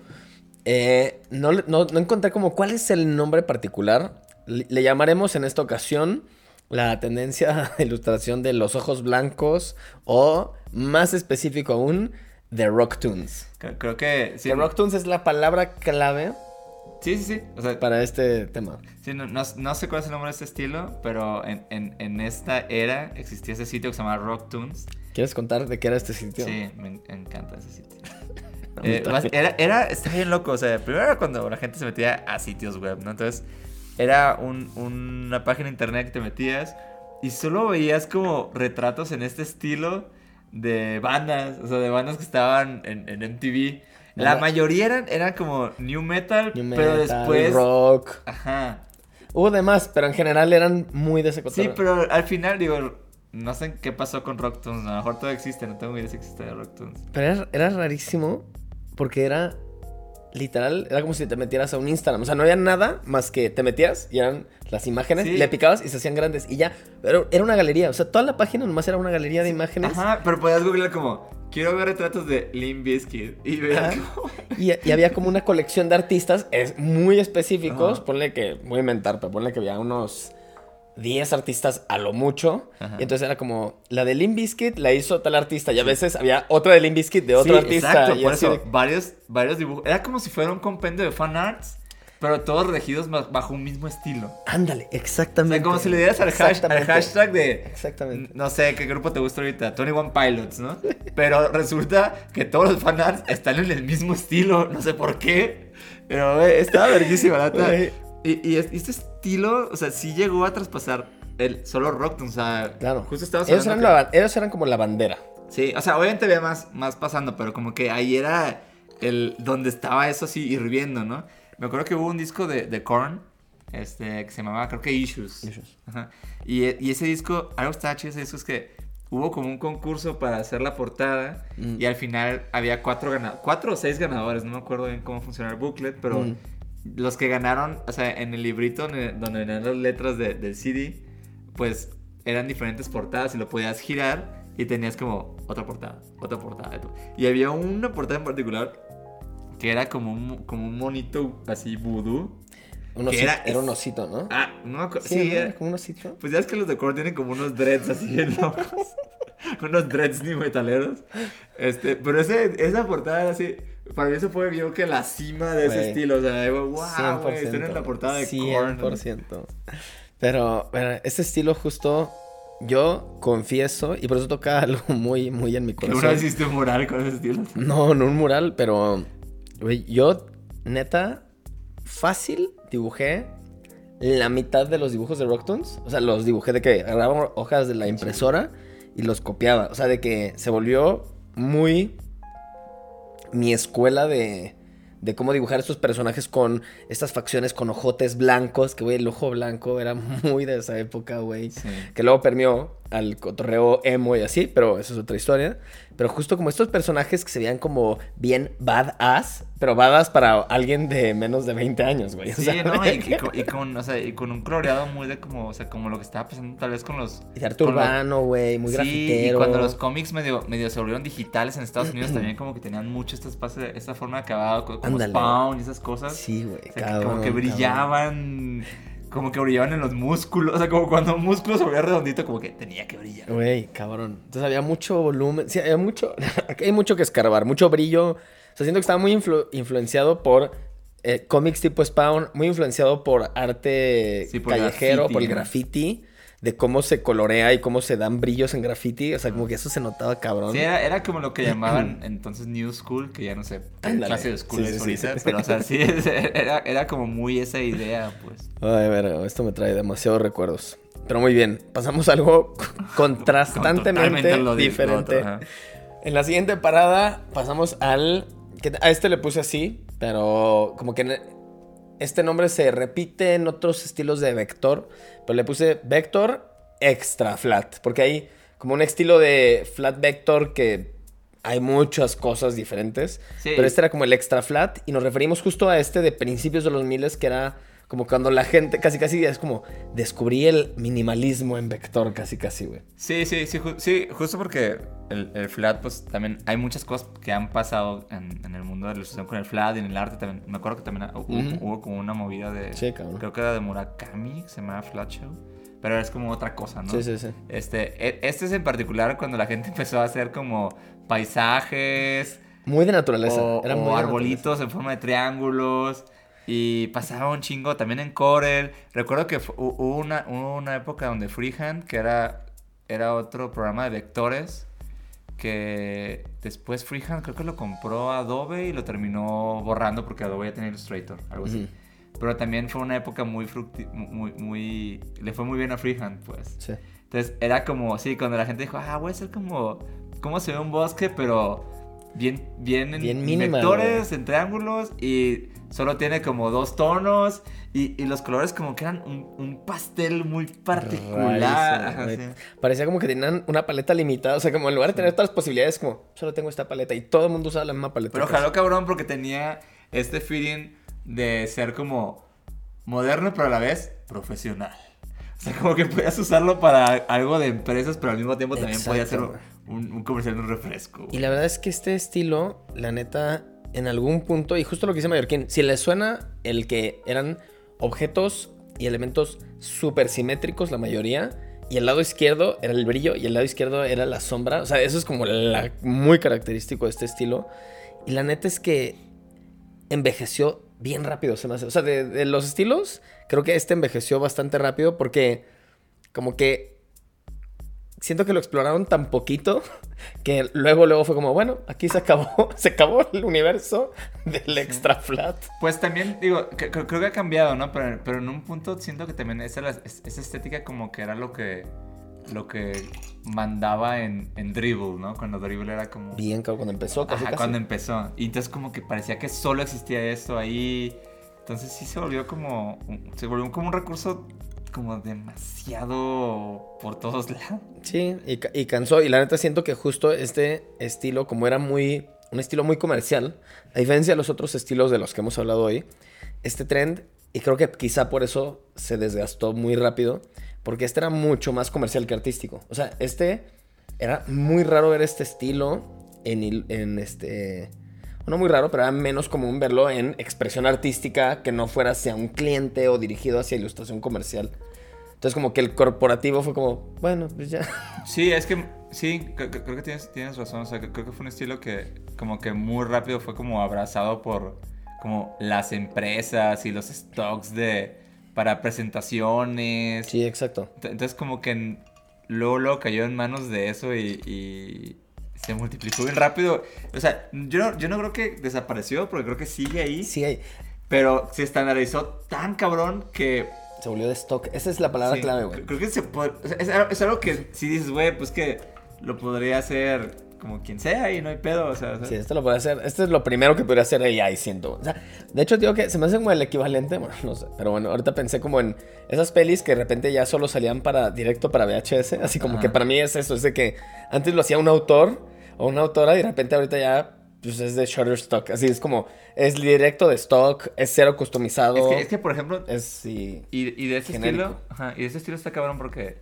eh, no, no, no encontré como cuál es el nombre particular. Le, le llamaremos en esta ocasión la tendencia de ilustración de los ojos blancos o, más específico aún, de Rocktoons. Creo, creo que sí, Que Rocktoons es la palabra clave sí, sí, sí. O sea, para este tema. sí, no, no- no sé cuál es el nombre de este estilo, pero en, en- en esta era existía ese sitio que se llama Rocktoons. ¿Quieres contar de qué era este sitio? Sí, me en- encanta ese sitio. Eh, era, era, está bien loco, o sea, primero era cuando la gente se metía a sitios web, ¿no? Entonces, era un- una página de internet que te metías y solo veías como retratos en este estilo de bandas, o sea, de bandas que estaban en, en MTV. La mayoría eran, eran como new metal, New pero metal, después... rock. Ajá. Hubo demás, pero en general eran muy de ese Sí, pero al final, digo, no sé qué pasó con Rocktoons, a lo mejor todavía existe, no tengo idea si existe Rocktoons. Pero era, era rarísimo porque era literal, era como si te metieras a un Instagram. O sea, no había nada más que te metías y eran las imágenes, Sí. le picabas y se hacían grandes y ya. Pero era una galería, o sea, toda la página nomás era una galería de imágenes. Ajá, pero podías googlear como, quiero ver retratos de Limp Bizkit. Y Ajá. como... Y, y había como una colección de artistas es, muy específicos. Ajá. Ponle que, voy a inventar, pero ponle que había unos 10 artistas a lo mucho. Ajá. Y entonces era como, la de Limp Bizkit la hizo tal artista. Y a veces había otra de Limp Bizkit de otro Sí, artista. Exacto, y por así eso, de- varios, varios dibujos. Era como si fuera un compendio de fan arts, pero todos regidos bajo un mismo estilo. Ándale, O exactamente. sea, como si le dieras al, hash- al hashtag de... Exactamente. No sé qué grupo te gusta ahorita, 21 Pilots, ¿no? Pero resulta que todos los fanarts están en el mismo estilo, no sé por qué. Pero, güey, estaba verguísima, la. Y, y es- este estilo, o sea, sí llegó a traspasar el solo Rockton, o sea, Claro. justo estabas Ellos eran, hablando la ellos eran como la bandera. que- Sí, o sea, obviamente había más, más pasando, pero como que ahí era el donde estaba eso así hirviendo, ¿no? Me acuerdo que hubo un disco de, de Korn, este, que se llamaba, creo que Issues. Issues. Ajá. Y, y ese disco, algo estaba chido ese disco es que hubo como un concurso para hacer la portada Mm. y al final había cuatro cuatro o seis ganadores, no me acuerdo bien cómo funciona el booklet, pero Mm. Los que ganaron, o sea, en el librito donde, venían las letras de- del CD, pues eran diferentes portadas y lo podías girar y tenías como otra portada, otra portada. Y había una portada en particular que era como un, como un monito así vudú. Un osito- era- era, un osito, ¿no? Ah, no sí, Sí, era- Era como un osito. pues ya es que los de Korn tienen como unos dreads así locos. unos dreads ni metaleros. Este, pero ese, esa portada era así. Para mí eso fue bien que la cima de ese estilo. O sea, digo, wow, güey, están en la portada de Korn. 100%. Pero, bueno, ese estilo justo, yo confieso, y por eso toca algo muy, muy en mi corazón. vez hiciste un mural con ese estilo. No, no un mural, pero, yo, neta, fácil dibujé la mitad de los dibujos de Rocktoons. O sea, los dibujé de que agarraba hojas de la impresora y los copiaba. O sea, de que se volvió muy mi escuela de, de cómo dibujar estos personajes con estas facciones con ojotes blancos. Que, güey, el ojo blanco era muy de esa época, güey. Sí. Que luego permeó al cotorreo emo y así, pero eso es otra historia. Pero justo como estos personajes que se veían como bien badass, pero badass para alguien de menos de 20 años, güey. Sí, sea, ¿no? Y, y con, y con, o sea, y con un coloreado muy de como, o sea, como lo que estaba pasando tal vez con los... Y de arte urbano, güey, muy sí, grafitero. y cuando los cómics medio, medio se volvieron digitales en Estados Unidos también como que tenían mucho este espacio, esta forma de acabado, co- como Ándale. Spawn y esas cosas. Sí, güey, O sea, como que cabrón. Como que brillaban en los músculos, o sea, como cuando un músculo se volvía redondito, como que tenía que brillar. Güey, cabrón. Entonces había mucho volumen. Sí, había mucho. Aquí hay mucho que escarbar, mucho brillo. O sea, siento que estaba muy influ- influenciado por eh, cómics tipo Spawn, muy influenciado por arte Sí, por callejero, graffiti, por el graffiti, de cómo se colorea y cómo se dan brillos en graffiti. O sea, como que eso se notaba cabrón. Sí, era, era como lo que llamaban entonces New School, que ya no sé Ándale. clase de school Sí, sí, sí, ahorita, sí. pero o sea, sí, era, era como muy esa idea, pues. Ay, a ver, esto me trae demasiados recuerdos. Pero muy bien, pasamos a algo contrastantemente lo lo diferente. otro. En la siguiente parada pasamos al... Que a este le puse así, pero como que en- este nombre se repite en otros estilos de vector, pero le puse vector extra flat, porque hay como un estilo de flat vector que hay muchas cosas diferentes, Sí. pero este era como el extra flat y nos referimos justo a este de principios de los miles que era Como cuando la gente casi casi es como descubrí el minimalismo en vector, casi casi, güey. Sí, sí, sí, ju- sí, justo porque el, el flat, pues también hay muchas cosas que han pasado en, en el mundo de la ilustración con el flat y en el arte también. Me acuerdo que también hubo, Ujú. hubo como una movida de. Sí, cabrón. Creo que era de Murakami, que se llamaba Flat Show. Pero es como otra cosa, ¿no? Sí, sí, sí. Este, e- este es en particular cuando la gente empezó a hacer como paisajes Muy de naturaleza. o, Era o muy arbolitos en forma de triángulos. Y pasaba un chingo también en Corel. Recuerdo que hubo una, una época donde Freehand, que era, era otro programa de vectores, que después Freehand creo que lo compró Adobe y lo terminó borrando porque Adobe ya tenía Illustrator, algo así. Pero también fue una época muy fructi muy, muy... Le fue muy bien a Freehand, pues. Sí. Entonces era como, sí, cuando la gente dijo, ah, voy a hacer como, cómo se ve un bosque, pero bien, bien en Bien minimal, vectores, en triángulos, y solo tiene como dos tonos, y, y los colores como que eran un, un pastel muy particular. Sí. Parecía como que tenían una paleta limitada. O sea, como en lugar de tener todas las posibilidades, como solo tengo esta paleta y todo el mundo usa la misma paleta. Pero casi. jaló cabrón porque tenía este feeling de ser como moderno, pero a la vez profesional. O sea, como que podías usarlo para algo de empresas, pero al mismo tiempo también podía ser Exacto, un, un comercial de un refresco. Y la verdad es que este estilo, la neta, en algún punto, y justo lo que dice Mallorquín, si les suena el que eran objetos y elementos súper simétricos, la mayoría, y el lado izquierdo era el brillo y el lado izquierdo era la sombra, o sea, eso es como muy característico de este estilo. Y la neta es que envejeció bien rápido. O sea, de los estilos, creo que este envejeció bastante rápido porque como que siento que lo exploraron tan poquito que luego, luego fue como, bueno, aquí se acabó, se acabó el universo del extra flat. Pues también, digo, que- que- creo que ha cambiado, ¿no? Pero, pero en un punto siento que también esa, esa estética como que era lo que, lo que mandaba en, en Dribble, ¿no? Cuando Dribble era como... Bien, cuando empezó, casi, Ajá, casi. cuando empezó. Y entonces como que parecía que solo existía esto ahí. Entonces sí se volvió como... Se volvió como un recurso como demasiado por todos lados. Sí, y, y cansó. Y la neta siento que justo este estilo, como era muy. Un estilo muy comercial, a diferencia de los otros estilos de los que hemos hablado hoy, este trend, y creo que quizá por eso se desgastó muy rápido, porque este era mucho más comercial que artístico. O sea, este era muy raro ver este estilo en, en este. No muy raro, pero era menos común verlo en expresión artística que no fuera hacia un cliente o dirigido hacia ilustración comercial. Entonces, como que el corporativo fue como, bueno, pues ya. Sí, es que sí, cre- cre- creo que tienes, tienes razón. O sea, creo que fue un estilo que como que muy rápido fue como abrazado por como las empresas y los stocks de para presentaciones. Sí, exacto. Ent- Entonces como que luego, luego cayó en manos de eso y, y se multiplicó bien rápido. O sea, yo no, yo no creo que desapareció, porque creo que sigue ahí. Sí, hay- Pero se estandarizó tan cabrón que... se volvió de stock. Esa es la palabra sí, clave, güey. cre- Creo que se puede... o sea, es, algo- es algo que si dices, güey, pues que lo podría hacer como quien sea y no hay pedo. O sea, o sea, Sí, esto lo puede hacer. Este es lo primero que podría hacer AI, siento. O sea, de hecho, digo que se me hace como el equivalente. Bueno, no sé. Pero bueno, ahorita pensé como en esas pelis que de repente ya solo salían para directo para VHS. Así como Ajá. que para mí es eso. Es de que antes lo hacía un autor o una autora y de repente ahorita ya pues es de Shutterstock. Así es como es directo de stock, es cero customizado. es, que, es que, por ejemplo, es sí. Y, y de ese Genérico. estilo, ajá, y de ese estilo está cabrón porque,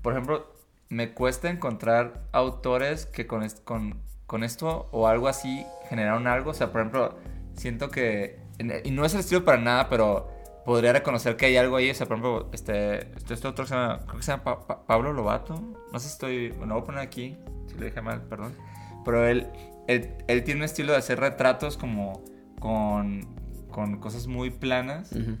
por ejemplo, me cuesta encontrar autores que con, est- con, con esto o algo así generaron algo. O sea, por ejemplo, siento que, y no es el estilo para nada, pero podría reconocer que hay algo ahí. O sea, por ejemplo, este, este, este otro se llama, creo que se llama Pa- Pa- Pablo Lobato. No sé si estoy, bueno, voy a poner aquí, si lo dije mal, perdón. Pero él, él, él tiene un estilo de hacer retratos como con, con cosas muy planas Ujú,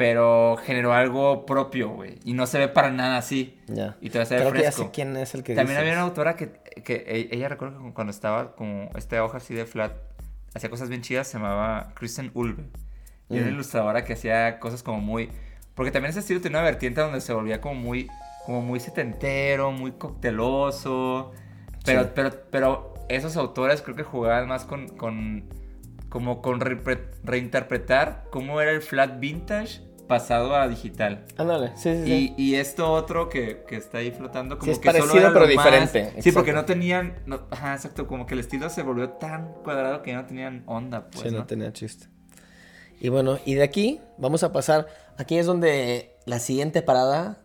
pero generó algo propio, güey. Y no se ve para nada así. Ya. Y te va a hacer Creo que ya fresco. sé quién es el que También había una autora que, que e- ella recuerdo que cuando estaba como esta hoja así de flat, hacía cosas bien chidas, se llamaba Kristen Ulve. Y era una Mm. ilustradora que hacía cosas como muy... Porque también ese estilo tenía una vertiente donde se volvía como muy, como muy setentero, muy cocteloso. Pero, Sí. pero, pero esos autores creo que jugaban más con... con como con reinterpretar cómo era el flat vintage pasado a digital. Ándale, sí, sí, sí. Y, y esto otro que, que está ahí flotando como es que solo era pero lo más- diferente, Sí, porque no tenían... no- ajá, exacto. Como que el estilo se volvió tan cuadrado que ya no tenían onda, pues, sí, no ¿no? tenía chiste. Y bueno, y de aquí vamos a pasar. Aquí es donde la siguiente parada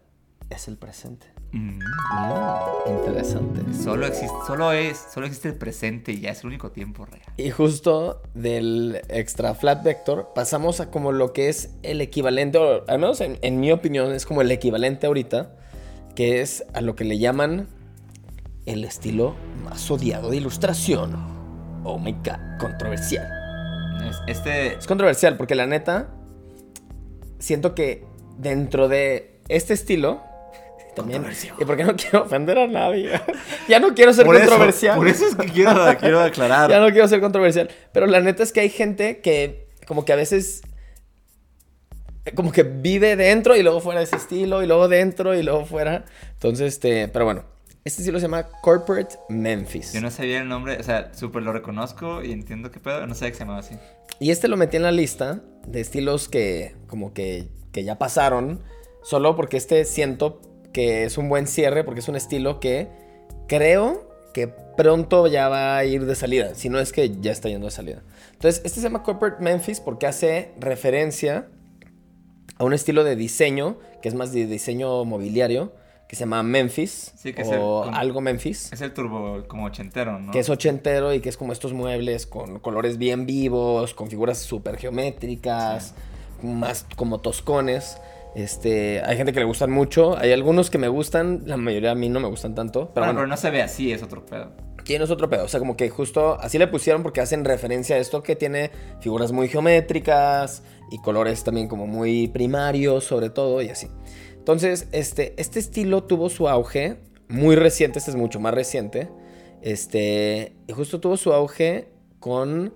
es el presente. Mm. Mm, interesante. Solo existe, solo es, solo existe el presente y ya es el único tiempo real. Y justo del extra flat vector pasamos a como lo que es el equivalente, o al menos en, en mi opinión es como el equivalente ahorita, que es a lo que le llaman el estilo más odiado de ilustración. Oh my god, controversial. Es- Este, Es controversial porque la neta, siento que dentro de este estilo, también, y porque no quiero ofender a nadie, ya no quiero ser por eso, controversial. por eso es que quiero, quiero aclarar. Ya no quiero ser controversial. Pero la neta es que hay gente que como que a veces como que vive dentro y luego fuera de ese estilo y luego dentro y luego fuera. Entonces, este, pero bueno, este estilo se llama Corporate Memphis. Yo no sabía el nombre, o sea, súper lo reconozco y entiendo qué pedo, no sabía que se llamaba así. Y este lo metí en la lista de estilos que como que, que ya pasaron, solo porque este siento que es un buen cierre, porque es un estilo que creo que pronto ya va a ir de salida, si no es que ya está yendo de salida. Entonces, este se llama Corporate Memphis porque hace referencia a un estilo de diseño, que es más de diseño mobiliario, que se llama Memphis, Sí, que es o el- algo Memphis Es el turbo como ochentero, ¿no? que es ochentero y que es como estos muebles con colores bien vivos, con figuras súper geométricas, más como toscones. Este, hay gente que le gustan mucho, hay algunos que me gustan, la mayoría a mí no me gustan tanto, pero bueno, pero no se ve así, es otro pedo. tiene otro pedo, o sea, como que justo así le pusieron porque hacen referencia a esto que tiene figuras muy geométricas y colores también como muy primarios sobre todo y así. Entonces, este, este estilo tuvo su auge muy reciente, este es mucho más reciente, este, y justo tuvo su auge con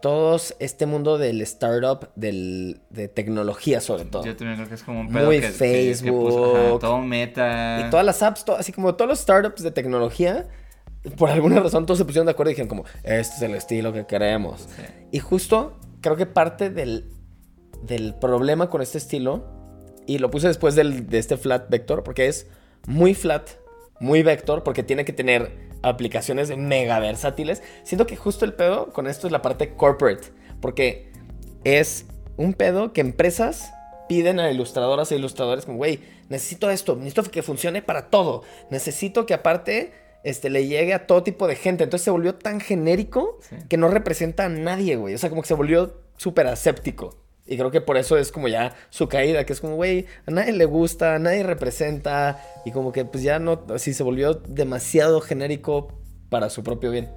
todos este mundo del startup, del, de tecnología sobre todo. Yo también creo que es como un pedo Muy que, que- que puso, Facebook. ajá, todo meta. Y todas las apps, así como todos los startups de tecnología, por alguna razón todos se pusieron de acuerdo y dijeron como, este es el estilo que queremos. Sí. Y justo creo que parte del, del problema con este estilo, y lo puse después del- de este flat vector, porque es muy flat, muy vector, porque tiene que tener aplicaciones mega versátiles. Siento que justo el pedo con esto es la parte corporate, porque es un pedo que empresas piden a ilustradoras e ilustradores como, güey, necesito esto, necesito que funcione para todo, necesito que aparte este, le llegue a todo tipo de gente. Entonces se volvió tan genérico Sí. que no representa a nadie, güey. O sea, como que se volvió súper aséptico. Y creo que por eso es como ya su caída, que es como, güey, a nadie le gusta, a nadie representa. Y como que pues ya no, así se volvió demasiado genérico para su propio bien.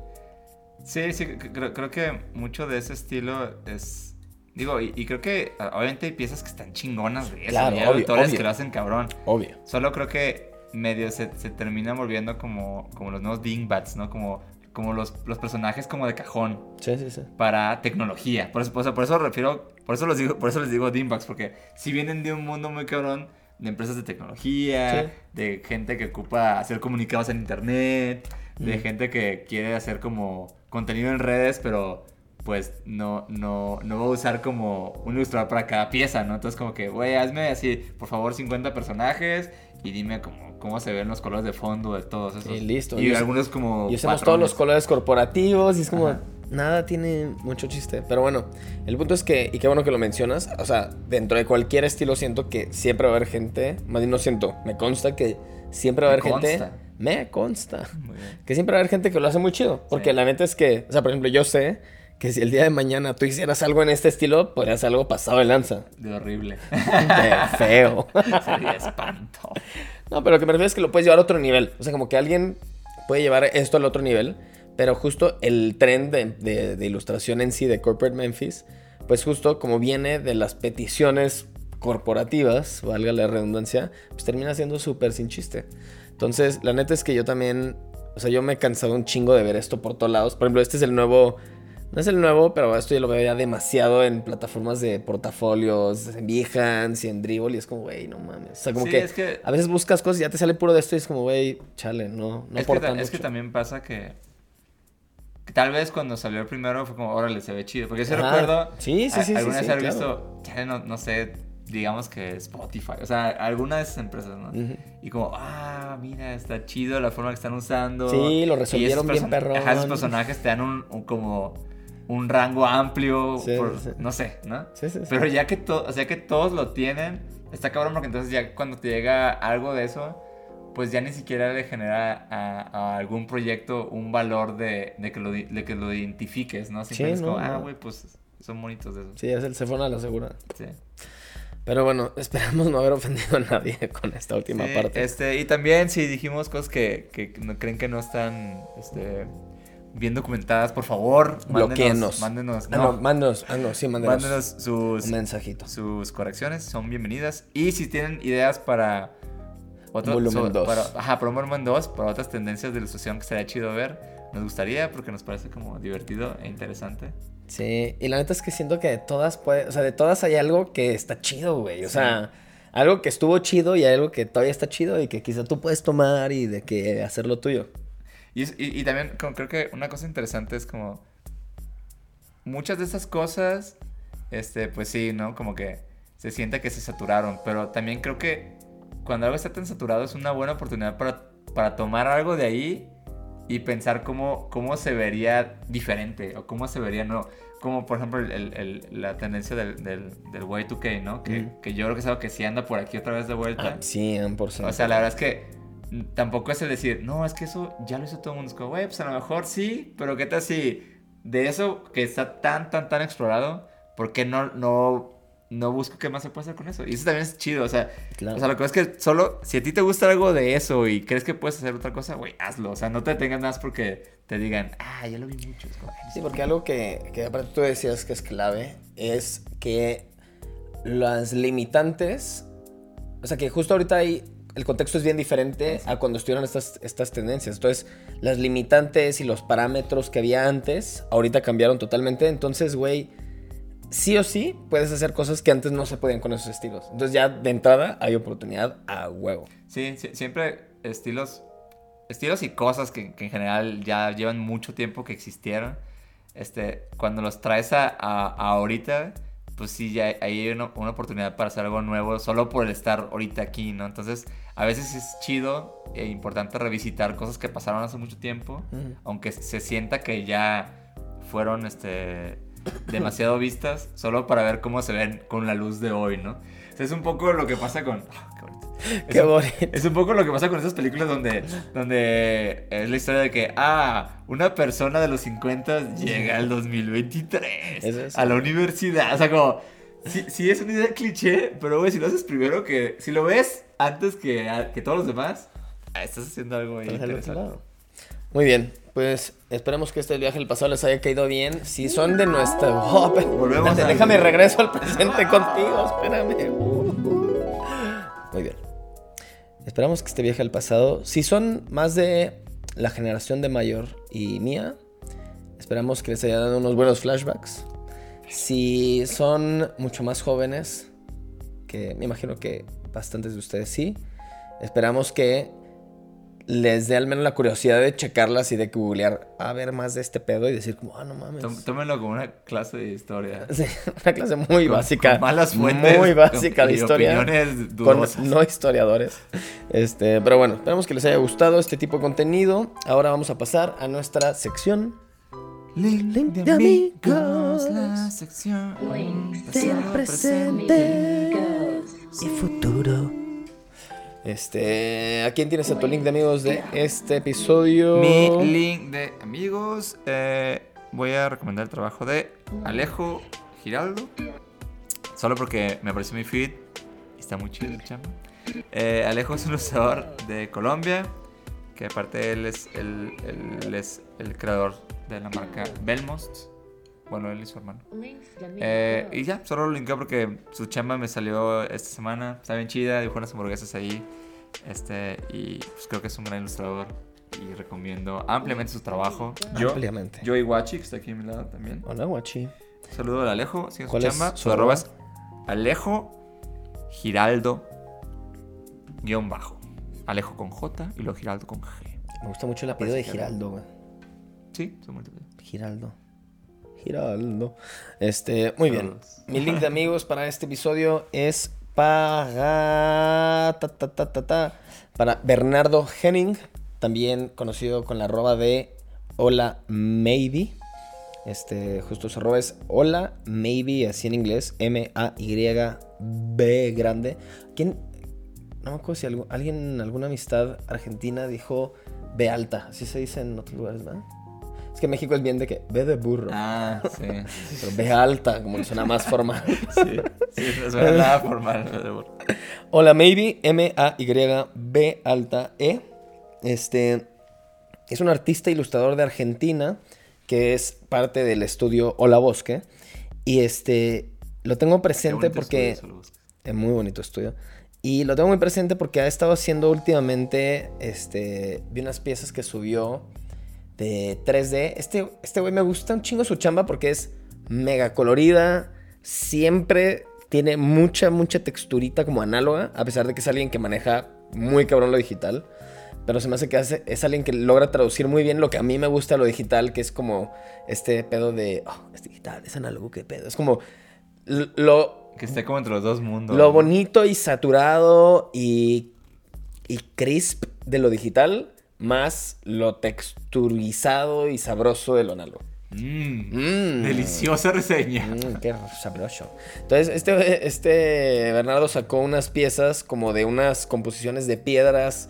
Sí, sí, creo, creo que mucho de ese estilo es. Digo, y, y creo que ah, obviamente hay piezas que están chingonas eso. Claro, obvio, autores obvio. que lo hacen cabrón. Obvio. Solo creo que medio se, se termina volviendo como, como los nuevos dingbats, ¿no? Como, como los, los personajes como de cajón Sí, sí, sí. para tecnología. Por eso, o sea, por eso refiero, por eso les digo, por eso les digo dingbats, porque si vienen de un mundo muy cabrón de empresas de tecnología, Sí. de gente que ocupa hacer comunicados en internet, de Mm. gente que quiere hacer como contenido en redes, pero pues no, no, no va a usar como un ilustrador para cada pieza, ¿no? Entonces como que, güey, hazme así, por favor, 50 personajes y dime cómo, cómo se ven los colores de fondo de todos esos. Y listo. Y, Y algunos como Y usamos todos los colores corporativos y es como, Ajá. Nada tiene mucho chiste. Pero bueno, el punto es que, y qué bueno que lo mencionas, o sea, dentro de cualquier estilo siento que siempre va a haber gente, más bien no siento, me consta que siempre va a Me haber gente, consta. me consta, que siempre va a haber gente que lo hace muy chido. Porque Sí. la neta es que, o sea, por ejemplo, yo sé que si el día de mañana tú hicieras algo en este estilo, podría ser algo pasado de lanza. De horrible. De feo. Sería espanto. No, pero lo que me refiero es que lo puedes llevar a otro nivel. O sea, como que alguien puede llevar esto al otro nivel. Pero justo el tren de, de- de ilustración en sí de Corporate Memphis, pues justo como viene de las peticiones corporativas, valga la redundancia, pues termina siendo súper sin chiste. Entonces, la neta es que yo también, o sea, yo me he cansado un chingo de ver esto por todos lados. Por ejemplo, este es el nuevo, no es el nuevo, pero esto yo lo veo ya demasiado en plataformas de portafolios, en Behance y en Dribble, y es como, güey, no mames. O sea, como Sí, que, es que- a veces buscas cosas y ya te sale puro de esto y es como, güey, chale, no, no es, que, es que también pasa que tal vez cuando salió el primero fue como, órale, se ve chido. Porque yo sí Ajá. recuerdo. Sí, sí, sí, sí, Alguna sí, vez haber claro. visto, chale, no, no sé, digamos que Spotify. O sea, alguna de esas empresas, ¿no? Ujú. Y como, ah, mira, está chido la forma que están usando. Sí, lo resolvieron bien. Ajá, esos personajes te dan un, un como. un rango amplio, Sí, por- sí. no sé, ¿no? Sí, sí, sí. Pero ya que, o sea, que todos lo tienen, está cabrón porque entonces ya cuando te llega algo de eso, pues ya ni siquiera le genera a, a algún proyecto un valor de, de que, lo, de que lo identifiques, ¿no? Siempre Sí, es como, no, ah, no. güey, pues son bonitos de eso. Sí, es el se fueron a la segura. Sí. Pero bueno, esperamos no haber ofendido a nadie con esta última Sí, parte. Este, y también si dijimos cosas que, que no, creen que no están este, bien documentadas, por favor, Bloquéennos. Mándenos, Ah, no, no, mándenos. Ah, no, sí, mándenos. mándenos sus, un mensajito. sus correcciones, son bienvenidas. Y si tienen ideas para otro, Volumen so- dos. Para, ajá, para un volumen 2, para otras tendencias de ilustración que sería chido ver, nos gustaría porque nos parece como divertido e interesante. Sí, y la neta es que siento que de todas puede, o sea, de todas hay algo que está chido, güey. O sea, algo que estuvo chido y algo que todavía está chido y que quizá tú puedes tomar y de que hacerlo tuyo. Y, y- y también como creo que una cosa interesante es como muchas de esas cosas, este, pues sí, ¿no? Como que se siente que se saturaron, pero también creo que cuando algo está tan saturado es una buena oportunidad para, para tomar algo de ahí y pensar cómo, cómo se vería diferente o cómo se vería, no, como por ejemplo el- el- la tendencia del, del, del Y2K, ¿no? Que, Ujú. que yo creo que es algo que sí anda por aquí otra vez de vuelta. Ah, 100%. O sea, la verdad es que mm, tampoco es el decir, no, es que eso ya lo hizo todo el mundo. Es como, güey, pues a lo mejor sí, pero ¿qué tal si de eso que está tan, tan, tan explorado, ¿por qué no, no, no busco qué más se puede hacer con eso? Y eso también es chido, o sea, Claro. o sea, lo que es que solo, si a ti te gusta algo de eso y crees que puedes hacer otra cosa, güey, hazlo. O sea, no te detengas más porque te digan, ah, ya lo vi mucho. Es como, "Ay, no Sí, sé". porque algo que, que aparte tú decías que es clave es que las limitantes, o sea que justo ahorita hay, el contexto es bien diferente a cuando estuvieron estas, estas tendencias. Entonces, las limitantes y los parámetros que había antes, ahorita cambiaron totalmente. Entonces, güey, sí o sí puedes hacer cosas que antes no se podían con esos estilos. Entonces ya de entrada hay oportunidad a huevo. Sí, sí, siempre estilos, estilos y cosas que, que en general ya llevan mucho tiempo que existieron. Este, cuando los traes a, a- a ahorita, pues sí, ya hay- hay una, una oportunidad para hacer algo nuevo solo por el estar ahorita aquí, ¿no? Entonces, a veces es chido e importante revisitar cosas que pasaron hace mucho tiempo, aunque se sienta que ya fueron, este, demasiado vistas, solo para ver cómo se ven con la luz de hoy, ¿no? O sea, es un poco lo que pasa con... ah, qué bonito. Es Qué un- bonito. es un poco lo que pasa con esas películas donde, donde es la historia de que, ah, una persona de los 50 llega al 2023 Es a la universidad. O sea, como, sí, sí es una idea cliché, pero güey, si lo haces primero que, si lo ves antes que, que todos los demás, ah, estás haciendo algo ahí interesante. Muy bien, pues esperemos que este viaje al pasado les haya caído bien. Si son de nuestra... Oh, Volvemos espérate, Déjame regreso al presente contigo, espérame. Muy bien. Esperamos que este viaje al pasado, si son más de la generación de mayor y mía, esperamos que les haya dado unos buenos flashbacks. Si son mucho más jóvenes, que me imagino que bastantes de ustedes sí, esperamos que les dé al menos la curiosidad de checarlas y de googlear a ver más de este pedo y decir como, ah, no mames. Tó- Tómenlo como una clase de historia. Sí, una clase muy Con- básica. con malas fuentes. Muy básica con- de historia. opiniones Con no historiadores. Este, pero bueno, esperamos que les haya gustado este tipo de contenido. Ahora vamos a pasar a nuestra sección. Link Link de amigos. la sección. Del presente y futuro. Este, ¿a quién tienes a tu link de amigos de este episodio? Mi link de amigos. eh, voy a recomendar el trabajo de Alejo Giraldo. Solo porque me apareció mi feed. Está muy chido el chamo. Eh, Alejo es un ilustrador de Colombia. Que aparte él es el, es el creador de la marca Belmost. Bueno, él y su hermano. Eh, y ya, solo lo linkeo porque su chamba me salió esta semana. Está bien chida, dibujó unas hamburguesas ahí. Este, y pues creo que es un gran ilustrador. Y recomiendo ampliamente su trabajo. Yo, Ampliamente. yo y Guachi, que está aquí a mi lado también. Hola, guachi. Saludo al Alejo, sigue su ¿Cuál es chamba. su Su arroba es Alejo Giraldo guion bajo. Alejo con J y luego Giraldo con G. Me gusta mucho el apellido de Giraldo, güey. Sí, son múltiples. Giraldo. Giraldo. Este, muy bien. Mi link de amigos para este episodio es para, ta, ta, ta, ta, ta, para Bernardo Henning, también conocido con la arroba de Hola Maybe. Este, justo su arroba es hola, maybe, así en inglés, M-A-Y-B grande. ¿Quién? No me acuerdo si algo- alguien, alguna amistad argentina dijo B alta, así se dice en otros lugares, ¿verdad? Es que México es bien de que B de burro, Ah, sí. pero B alta, como que suena más formal. Sí, sí, no suena nada formal. Hola, maybe, M-A-Y-B alta E. Este es un artista ilustrador de Argentina que es parte del estudio Hola Bosque. Y este lo tengo presente porque. Es muy bonito estudio. Y lo tengo muy presente porque ha estado haciendo últimamente. Este. Vi unas piezas que subió de 3D. Este, este güey me gusta un chingo su chamba porque es mega colorida. Siempre tiene mucha, mucha texturita como análoga. A pesar de que es alguien que maneja muy cabrón lo digital. Pero se me hace que hace- es alguien que logra traducir muy bien lo que a mí me gusta lo digital, que es como este pedo de. Oh, es digital, es análogo, qué pedo. Es como. Lo, Que esté como entre los dos mundos. lo bonito y saturado y, y crisp de lo digital, más lo texturizado y sabroso de lo análogo. Mmm. Mm. Deliciosa reseña. Mm, qué sabroso. Entonces, este, este Bernardo sacó unas piezas como de unas composiciones de piedras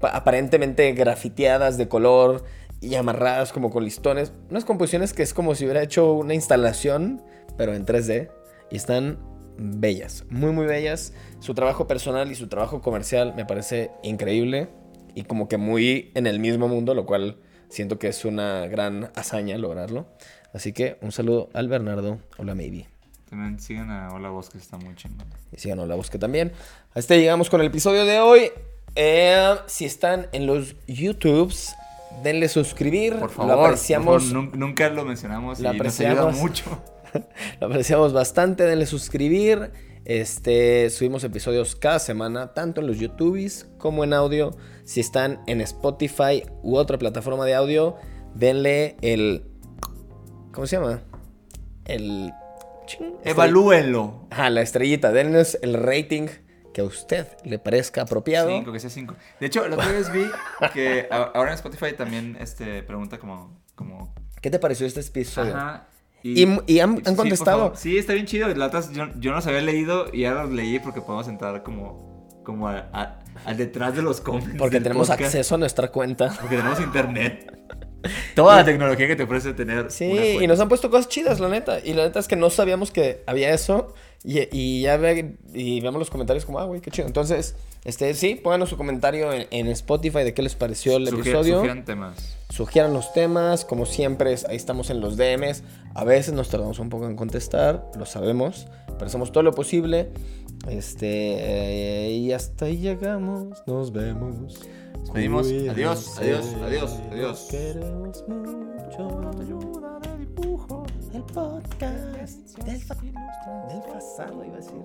pa- aparentemente grafiteadas de color y amarradas como con listones. Unas composiciones que es como si hubiera hecho una instalación, pero en 3D. Y están bellas, muy muy bellas. Su trabajo personal y su trabajo comercial me parece increíble y como que muy en el mismo mundo, lo cual siento que es una gran hazaña lograrlo. Así que un saludo al Bernardo. Hola, maybe. También siguen a Hola Bosque, está muy chingón. Y sigan la busque también. A este llegamos con el episodio de hoy. Eh, si están en los YouTubes, denle suscribir. Por favor, Lo por apreciamos. favor, nun- nunca lo mencionamos Lo y nos ayuda apreciamos. mucho. Lo apreciamos bastante. Denle suscribir. Este, subimos episodios cada semana, tanto en los YouTubes como en audio. Si están en Spotify u otra plataforma de audio, denle el. ¿Cómo se llama? El. ching, Evalúenlo. Ajá, la estrellita. Denles el rating que a usted le parezca apropiado. Cinco, que sea cinco. De hecho, la otra vez vi que ahora en Spotify también este, pregunta como... como ¿Qué te pareció este episodio? Ajá. Y- y han- contestado. Sí, está bien chido. La otra, yo, yo no los había leído y ahora los leí porque podemos entrar como, como a- detrás de los comments. Porque tenemos podcast, acceso a nuestra cuenta. Porque tenemos internet. Toda la tecnología que te ofrece tener. Sí, y nos han puesto cosas chidas, la neta. Y la neta es que no sabíamos que había eso. Y, y ya ve, y vemos los comentarios como, ah, güey, qué chido. Entonces, este, sí, pónganos su comentario en, en Spotify de qué les pareció el Sugier- episodio. sugieran temas. Sugieran los temas, como siempre, ahí estamos en los DMs. A veces nos tardamos un poco en contestar, lo sabemos, pero hacemos todo lo posible. Este, eh, y hasta ahí llegamos, nos vemos. Despedimos. Adiós, Cuídense, adiós, adiós, adiós. Queremos mucho. El podcast del, fa- del pasado, iba a decir.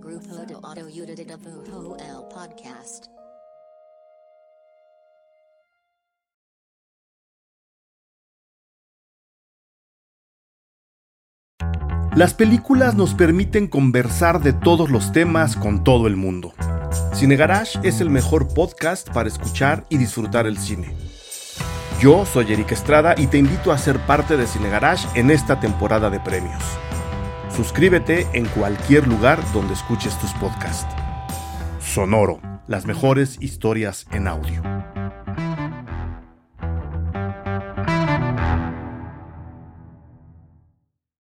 Grupo de Autoayuda de Dibujo el podcast. Las películas nos permiten conversar de todos los temas con todo el mundo. Cine Garage es el mejor podcast para escuchar y disfrutar el cine. Yo soy Eric Estrada y te invito a ser parte de Cine Garage en esta temporada de premios. Suscríbete en cualquier lugar donde escuches tus podcasts. Sonoro, las mejores historias en audio.